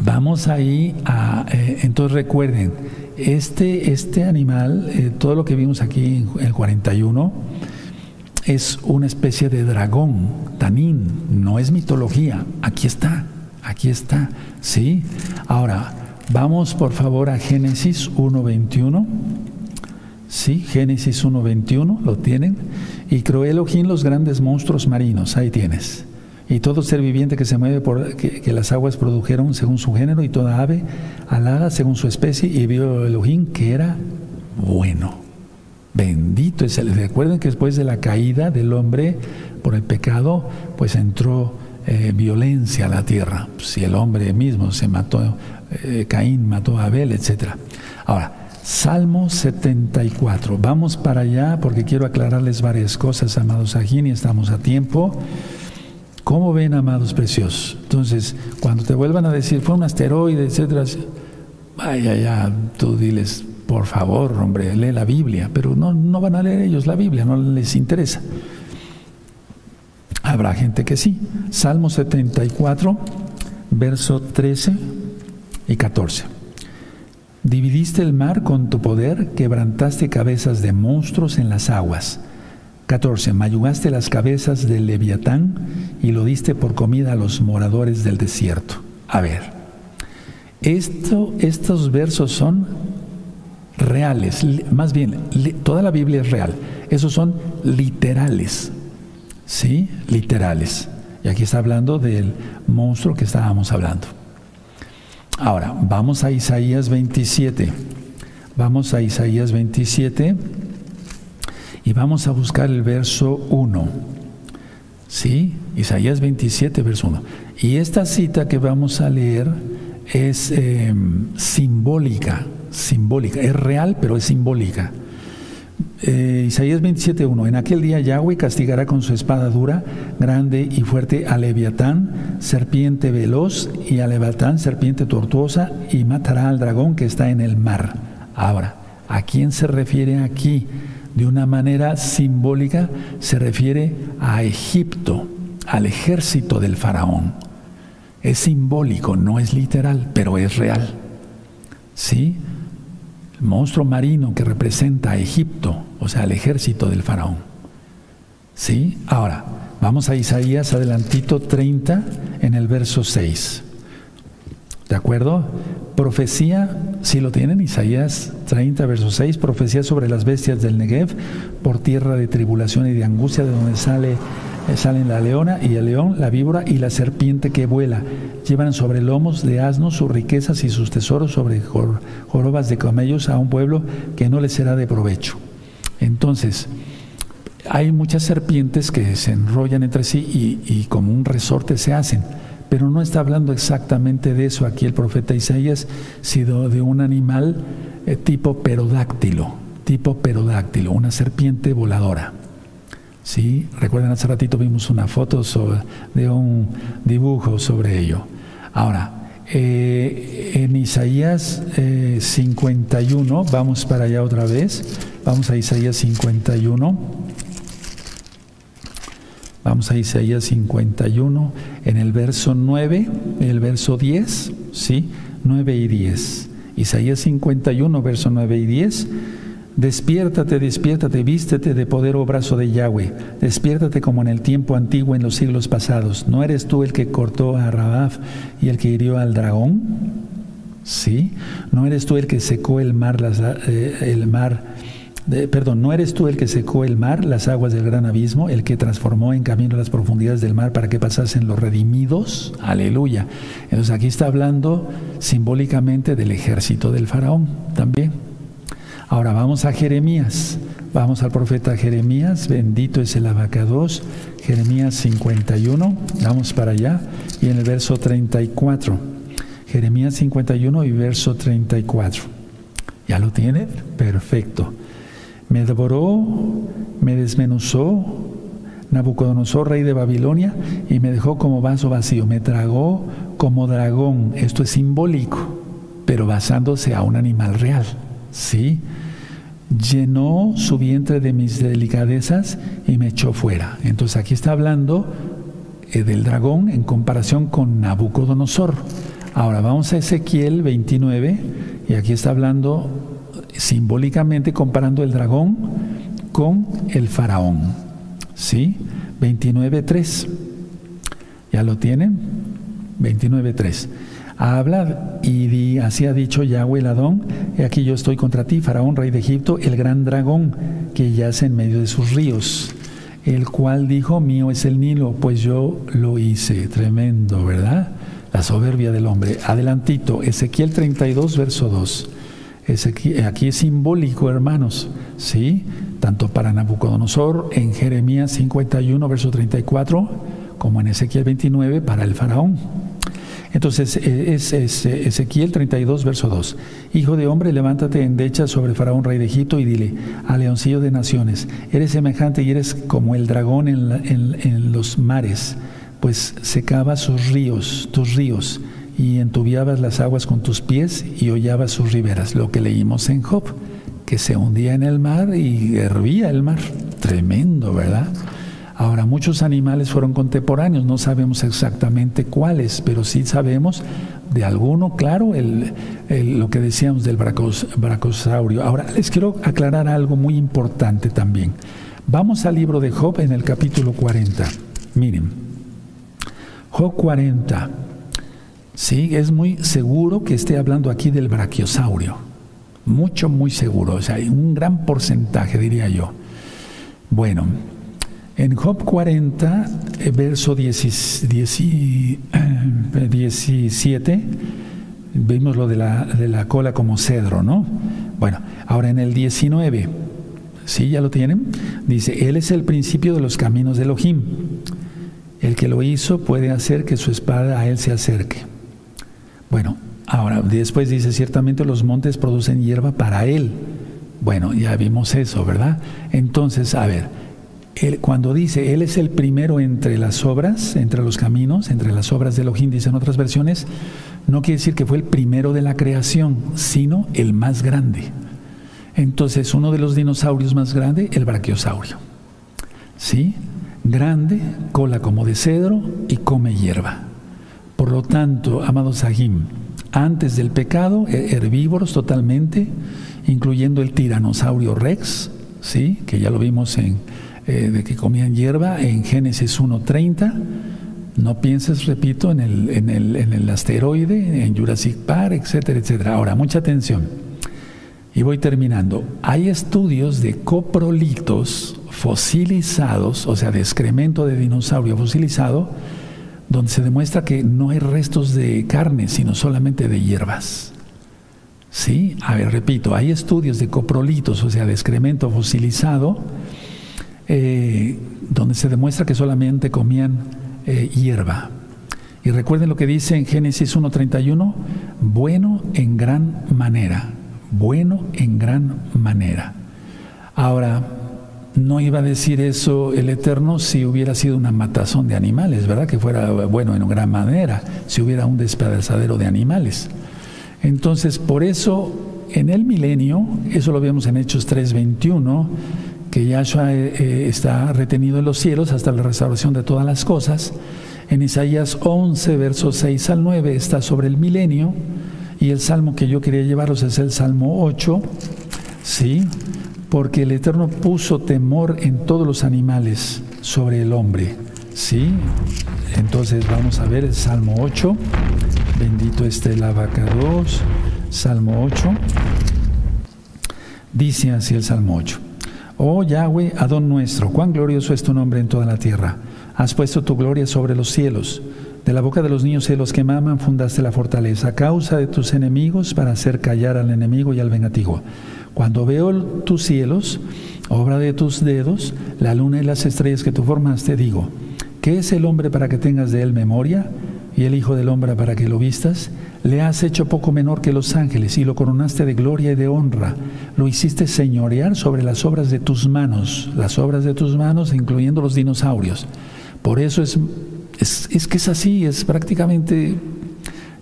vamos ahí a... Eh, entonces recuerden, este, este animal, eh, todo lo que vimos aquí en el 41, es una especie de dragón, tanín, no es mitología, aquí está, aquí está, ¿sí? Ahora, vamos por favor a Génesis 1.21. Sí, Génesis 1.21, lo tienen. Y creó Elohim los grandes monstruos marinos, ahí tienes. Y todo ser viviente que se mueve por que, las aguas produjeron según su género y toda ave alada según su especie y vio Elohim que era bueno. Bendito es el. Recuerden que después de la caída del hombre por el pecado, pues entró eh, violencia a la tierra. Si el hombre mismo se mató, eh, Caín mató a Abel, etc. Ahora, Salmo 74. Vamos para allá porque quiero aclararles varias cosas, amados aquí, y estamos a tiempo. ¿Cómo ven, amados preciosos? Entonces, cuando te vuelvan a decir, fue un asteroide, etcétera, vaya ya, tú diles, por favor, hombre, lee la Biblia, pero no, no van a leer ellos la Biblia, no les interesa. Habrá gente que sí. Salmo 74, verso 13 y 14. Dividiste el mar con tu poder, quebrantaste cabezas de monstruos en las aguas. 14. Mayugaste las cabezas del leviatán y lo diste por comida a los moradores del desierto. A ver, esto, estos versos son reales, más bien, toda la Biblia es real. Esos son literales, ¿sí? Literales. Y aquí está hablando del monstruo que estábamos hablando. Ahora, vamos a Isaías 27. Vamos a Isaías 27 y vamos a buscar el verso 1. ¿Sí? Isaías 27, verso 1. Y esta cita que vamos a leer es em, simbólica, simbólica, es real, pero es simbólica. Eh, Isaías 27.1. En aquel día Yahweh castigará con su espada dura, grande y fuerte a Leviatán, serpiente veloz, y a Leviatán, serpiente tortuosa, y matará al dragón que está en el mar. Ahora, ¿a quién se refiere aquí? De una manera simbólica se refiere a Egipto, al ejército del faraón. Es simbólico, no es literal, pero es real. ¿Sí? Monstruo marino que representa a Egipto, o sea, el ejército del faraón. ¿Sí? Ahora, vamos a Isaías adelantito 30 en el verso 6. ¿De acuerdo? Profecía, si lo tienen, Isaías 30, verso 6, profecía sobre las bestias del Negev, por tierra de tribulación y de angustia, de donde sale salen la leona y el león, la víbora y la serpiente que vuela. Llevan sobre lomos de asnos sus riquezas y sus tesoros sobre jorobas de camellos a un pueblo que no les será de provecho. Entonces, hay muchas serpientes que se enrollan entre sí y, como un resorte se hacen, pero no está hablando exactamente de eso aquí el profeta Isaías, sino de un animal eh, tipo perodáctilo, tipo perodáctilo, una serpiente voladora. ¿Sí? Recuerden, hace ratito vimos una foto de un dibujo sobre ello. Ahora, Eh, en Isaías 51, vamos para allá otra vez, vamos a Isaías 51. Vamos a Isaías 51, en el verso 9, el verso 10, ¿sí? 9 y 10. Isaías 51, verso 9 y 10. Despiértate, despiértate, vístete de poder o oh brazo de Yahweh. Despiértate como en el tiempo antiguo, en los siglos pasados. ¿No eres tú el que cortó a Rabaf y el que hirió al dragón? ¿Sí? ¿No eres tú el que secó el mar, las, eh, el mar perdón, ¿no eres tú el que secó el mar, las aguas del gran abismo, el que transformó en camino las profundidades del mar para que pasasen los redimidos? Aleluya. Entonces aquí está hablando simbólicamente del ejército del faraón también. Ahora vamos a Jeremías. Vamos al profeta Jeremías, bendito es el abacados, Jeremías 51, vamos para allá, y en el verso 34. Jeremías 51 y verso 34. ¿Ya lo tienen? Perfecto. Me devoró, me desmenuzó Nabucodonosor, rey de Babilonia, y me dejó como vaso vacío, me tragó como dragón. Esto es simbólico, pero basándose a un animal real. ¿Sí? Llenó su vientre de mis delicadezas y me echó fuera. Entonces aquí está hablando eh, del dragón en comparación con Nabucodonosor. Ahora vamos a Ezequiel 29 y aquí está hablando simbólicamente comparando el dragón con el faraón. ¿Sí? 29.3. ¿Ya lo tienen? 29.3. Habla y di, así ha dicho Yahweh el Adón, y aquí yo estoy contra ti, faraón, rey de Egipto, el gran dragón que yace en medio de sus ríos, el cual dijo, mío es el Nilo, pues yo lo hice. Tremendo, ¿verdad? La soberbia del hombre. Adelantito, Ezequiel 32, verso 2 aquí, es simbólico, hermanos, ¿sí? Tanto para Nabucodonosor en Jeremías 51, verso 34, como en Ezequiel 29 para el faraón. Entonces e, es, Ezequiel 32, verso 2. Hijo de hombre, levántate endecha sobre Faraón, rey de Egipto, y dile, a leoncillo de naciones, eres semejante y eres como el dragón en, en los mares, pues secaba sus ríos, tus ríos y entubiabas las aguas con tus pies y hollabas sus riberas, lo que leímos en Job, que se hundía en el mar y hervía el mar. Tremendo, ¿verdad? Ahora, muchos animales fueron contemporáneos, no sabemos exactamente cuáles, pero sí sabemos de alguno, claro, lo que decíamos del brachosaurio. Ahora, les quiero aclarar algo muy importante también. Vamos al libro de Job en el capítulo 40. Miren, Job 40. Sí, es muy seguro que esté hablando aquí del brachiosaurio. Mucho, muy seguro. O sea, hay un gran porcentaje, diría yo. Bueno, en Job 40, eh, verso 17, eh, vimos lo de la, de la cola como cedro, ¿no? Bueno, ahora en el 19, ¿sí? ¿Ya lo tienen? Dice, Él es el principio de los caminos de Elohim. El que lo hizo puede hacer que su espada a Él se acerque. Bueno, ahora después dice, ciertamente los montes producen hierba para él. Bueno, ya vimos eso, ¿verdad? Entonces, a ver, cuando dice, Él es el primero entre las obras, entre los caminos, entre las obras de Elohim, dicen otras versiones, no quiere decir que fue el primero de la creación, sino el más grande. Entonces, uno de los dinosaurios más grandes, el brachiosaurio. ¿Sí? Grande, cola como de cedro y come hierba. Por lo tanto, amados Sahim, antes del pecado, herbívoros totalmente, incluyendo el tiranosaurio rex, ¿sí? que ya lo vimos en, eh, de que comían hierba en Génesis 1.30. No pienses, repito, en el, en, el, en el asteroide, en Jurassic Park, etcétera, etcétera. Ahora, mucha atención. Y voy terminando. Hay estudios de coprolitos fosilizados, o sea, de excremento de dinosaurio fosilizado, donde se demuestra que no hay restos de carne, sino solamente de hierbas. ¿Sí? A ver, repito, hay estudios de coprolitos, o sea, de excremento fosilizado, eh, donde se demuestra que solamente comían eh, hierba. Y recuerden lo que dice en Génesis 1.31, bueno en gran manera, bueno en gran manera. Ahora, no iba a decir eso el Eterno si hubiera sido una matazón de animales, ¿verdad? Que fuera bueno en gran manera, si hubiera un despedazadero de animales. Entonces, por eso, en el milenio, eso lo vemos en Hechos 3:21, que Yahshua eh, eh, está retenido en los cielos hasta la restauración de todas las cosas. En Isaías 11, versos 6 al 9, está sobre el milenio. Y el salmo que yo quería llevaros es el Salmo 8, ¿sí? porque el Eterno puso temor en todos los animales sobre el hombre. ¿Sí? Entonces vamos a ver el Salmo 8. Bendito esté el abaca 2. Salmo 8. Dice así el Salmo 8. Oh Yahweh, Adón nuestro, cuán glorioso es tu nombre en toda la tierra. Has puesto tu gloria sobre los cielos. De la boca de los niños y de los que maman fundaste la fortaleza, a causa de tus enemigos, para hacer callar al enemigo y al vengativo. Cuando veo tus cielos, obra de tus dedos, la luna y las estrellas que tú formaste, digo, ¿qué es el hombre para que tengas de él memoria? Y el Hijo del Hombre para que lo vistas, le has hecho poco menor que los ángeles y lo coronaste de gloria y de honra. Lo hiciste señorear sobre las obras de tus manos, las obras de tus manos, incluyendo los dinosaurios. Por eso es, es, es que es así, es prácticamente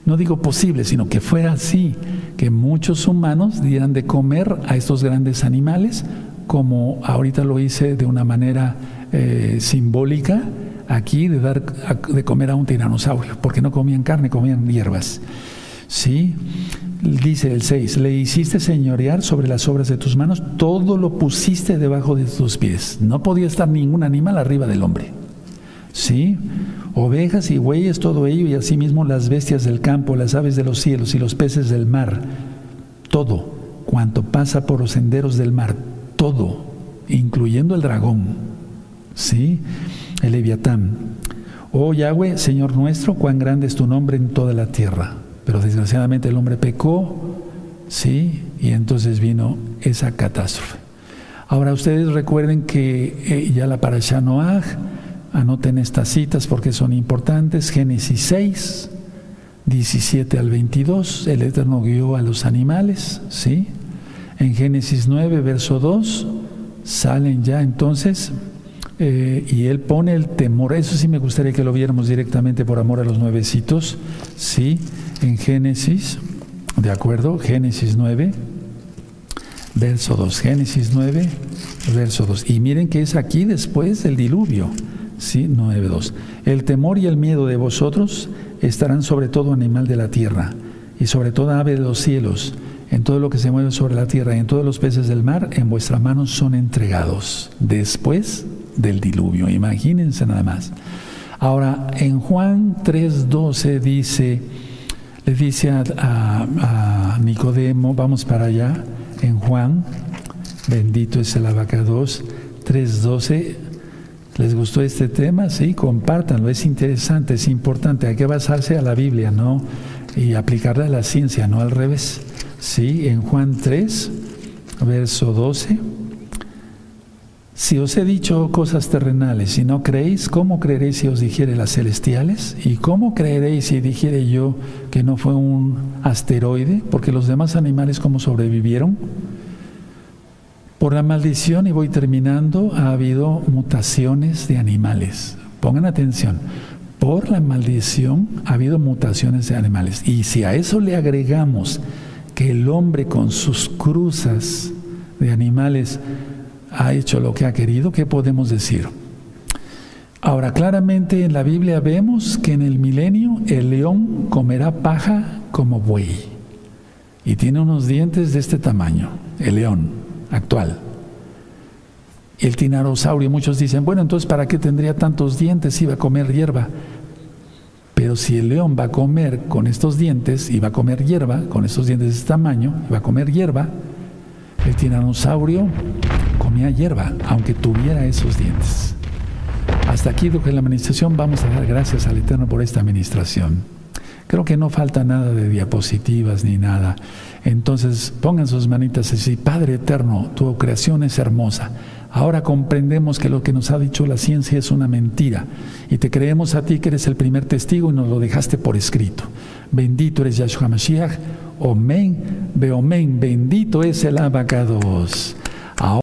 no digo posible, sino que fuera así, que muchos humanos dieran de comer a estos grandes animales, como ahorita lo hice de una manera eh, simbólica, aquí de dar de comer a un tiranosaurio, porque no comían carne, comían hierbas. ¿Sí? Dice el 6, le hiciste señorear sobre las obras de tus manos, todo lo pusiste debajo de tus pies. No podía estar ningún animal arriba del hombre. ¿Sí? ovejas y bueyes, todo ello, y asimismo las bestias del campo, las aves de los cielos y los peces del mar, todo cuanto pasa por los senderos del mar, todo, incluyendo el dragón, ¿sí? El leviatán. Oh Yahweh, Señor nuestro, cuán grande es tu nombre en toda la tierra. Pero desgraciadamente el hombre pecó, ¿sí? Y entonces vino esa catástrofe. Ahora ustedes recuerden que eh, ya la parasha Noah Anoten estas citas porque son importantes. Génesis 6, 17 al 22, el Eterno guió a los animales, ¿sí? En Génesis 9, verso 2, salen ya entonces eh, y él pone el temor. Eso sí me gustaría que lo viéramos directamente por amor a los nuevecitos, ¿sí? En Génesis, ¿de acuerdo? Génesis 9, verso 2. Génesis 9, verso 2. Y miren que es aquí después del diluvio. Sí, 9.2. El temor y el miedo de vosotros estarán sobre todo animal de la tierra y sobre toda ave de los cielos, en todo lo que se mueve sobre la tierra y en todos los peces del mar, en vuestra mano son entregados después del diluvio. Imagínense nada más. Ahora, en Juan 3.12 dice, le dice a, Nicodemo, vamos para allá, en Juan, bendito es el abacados, 3.12, ¿Les gustó este tema? Sí, compártanlo, es interesante, es importante, hay que basarse a la Biblia, ¿no? Y aplicarla a la ciencia, no al revés. Sí, en Juan 3, verso 12. Si os he dicho cosas terrenales y no creéis, ¿cómo creeréis si os dijere las celestiales? ¿Y cómo creeréis si dijere yo que no fue un asteroide? Porque los demás animales, ¿cómo sobrevivieron? Por la maldición, y voy terminando, ha habido mutaciones de animales. Pongan atención. Por la maldición ha habido mutaciones de animales. Y si a eso le agregamos que el hombre con sus cruzas de animales ha hecho lo que ha querido, ¿qué podemos decir? Ahora, claramente en la Biblia vemos que en el milenio el león comerá paja como buey. Y tiene unos dientes de este tamaño, el león actual. El tinanosaurio, muchos dicen, bueno, entonces ¿para qué tendría tantos dientes si va a comer hierba? Pero si el león va a comer con estos dientes y va a comer hierba, con estos dientes de este tamaño, y va a comer hierba, el tiranosaurio comía hierba, aunque tuviera esos dientes. Hasta aquí, que la administración, vamos a dar gracias al Eterno por esta administración. Creo que no falta nada de diapositivas ni nada. Entonces pongan sus manitas así, Padre eterno, tu creación es hermosa. Ahora comprendemos que lo que nos ha dicho la ciencia es una mentira y te creemos a ti que eres el primer testigo y nos lo dejaste por escrito. Bendito eres Yahshua Mashiach, Omen, Beomen, bendito es el abacados.